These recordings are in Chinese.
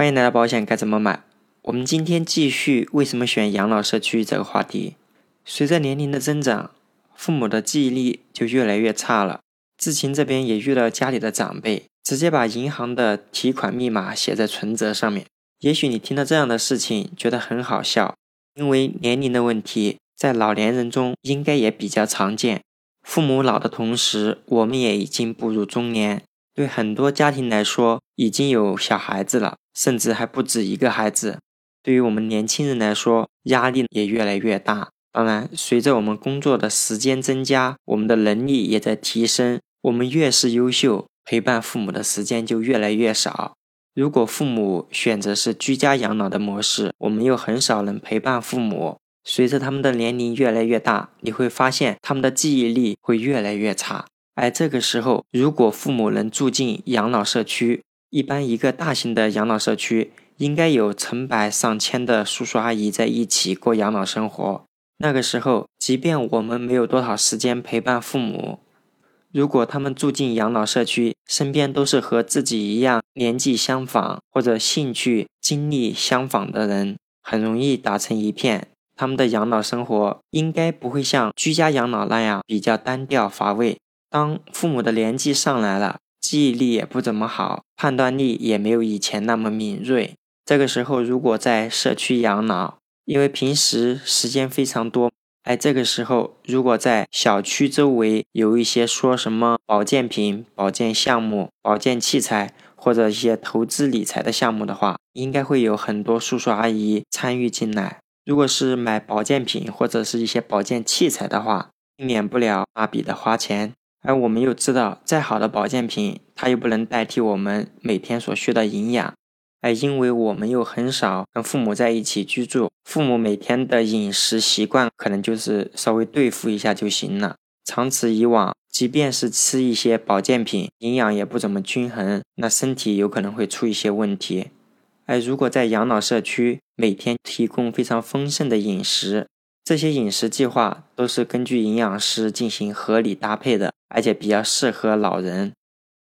欢迎来到保险该怎么买？我们今天继续为什么选养老社区这个话题。随着年龄的增长，父母的记忆力就越来越差了。志勤这边也遇到家里的长辈直接把银行的提款密码写在存折上面。也许你听到这样的事情觉得很好笑，因为年龄的问题在老年人中应该也比较常见。父母老的同时，我们也已经步入中年。对很多家庭来说，已经有小孩子了，甚至还不止一个孩子。对于我们年轻人来说，压力也越来越大。当然，随着我们工作的时间增加，我们的能力也在提升。我们越是优秀，陪伴父母的时间就越来越少。如果父母选择是居家养老的模式，我们又很少能陪伴父母。随着他们的年龄越来越大，你会发现他们的记忆力会越来越差。而这个时候，如果父母能住进养老社区，一般一个大型的养老社区应该有成百上千的叔叔阿姨在一起过养老生活。那个时候，即便我们没有多少时间陪伴父母，如果他们住进养老社区，身边都是和自己一样年纪相仿或者兴趣经历相仿的人，很容易打成一片。他们的养老生活应该不会像居家养老那样比较单调乏味。当父母的年纪上来了，记忆力也不怎么好，判断力也没有以前那么敏锐。这个时候，如果在社区养老，因为平时时间非常多，哎，这个时候如果在小区周围有一些说什么保健品、保健项目、保健器材或者一些投资理财的项目的话，应该会有很多叔叔阿姨参与进来。如果是买保健品或者是一些保健器材的话，避免不了大笔的花钱。而我们又知道，再好的保健品，它又不能代替我们每天所需的营养。而因为我们又很少跟父母在一起居住，父母每天的饮食习惯可能就是稍微对付一下就行了。长此以往，即便是吃一些保健品，营养也不怎么均衡，那身体有可能会出一些问题。而如果在养老社区，每天提供非常丰盛的饮食。这些饮食计划都是根据营养师进行合理搭配的，而且比较适合老人。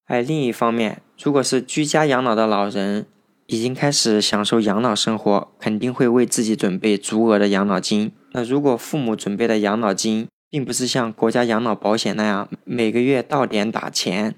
而另一方面，如果是居家养老的老人，已经开始享受养老生活，肯定会为自己准备足额的养老金。那如果父母准备的养老金，并不是像国家养老保险那样每个月到点打钱，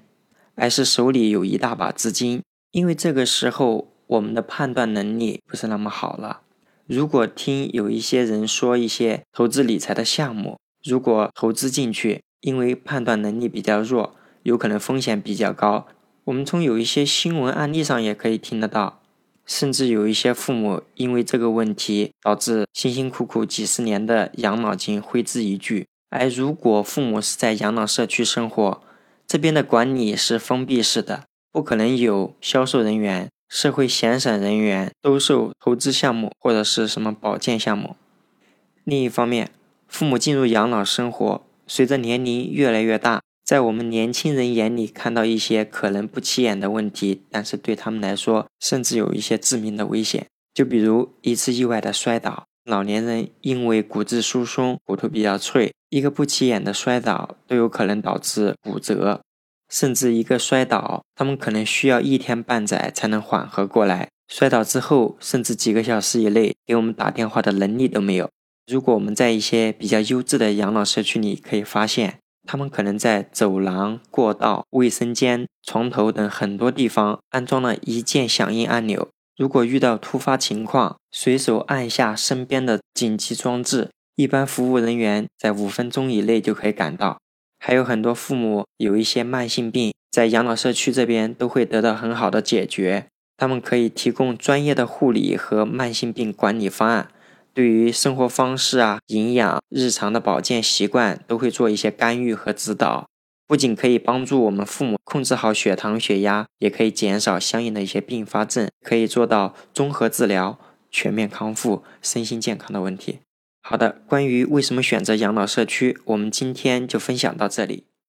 而是手里有一大把资金，因为这个时候我们的判断能力不是那么好了。如果听有一些人说一些投资理财的项目，如果投资进去，因为判断能力比较弱，有可能风险比较高。我们从有一些新闻案例上也可以听得到，甚至有一些父母因为这个问题，导致辛辛苦苦几十年的养老金挥之一炬。而如果父母是在养老社区生活，这边的管理是封闭式的，不可能有销售人员。社会闲散人员兜售投资项目或者是什么保健项目。另一方面，父母进入养老生活，随着年龄越来越大，在我们年轻人眼里看到一些可能不起眼的问题，但是对他们来说，甚至有一些致命的危险。就比如一次意外的摔倒，老年人因为骨质疏松，骨头比较脆，一个不起眼的摔倒都有可能导致骨折。甚至一个摔倒，他们可能需要一天半载才能缓和过来。摔倒之后，甚至几个小时以内给我们打电话的能力都没有。如果我们在一些比较优质的养老社区里，可以发现，他们可能在走廊、过道、卫生间、床头等很多地方安装了一键响应按钮。如果遇到突发情况，随手按下身边的紧急装置，一般服务人员在五分钟以内就可以赶到。还有很多父母有一些慢性病，在养老社区这边都会得到很好的解决。他们可以提供专业的护理和慢性病管理方案，对于生活方式啊、营养、日常的保健习惯都会做一些干预和指导。不仅可以帮助我们父母控制好血糖、血压，也可以减少相应的一些并发症，可以做到综合治疗、全面康复、身心健康的问题。好的，关于为什么选择养老社区，我们今天就分享到这里。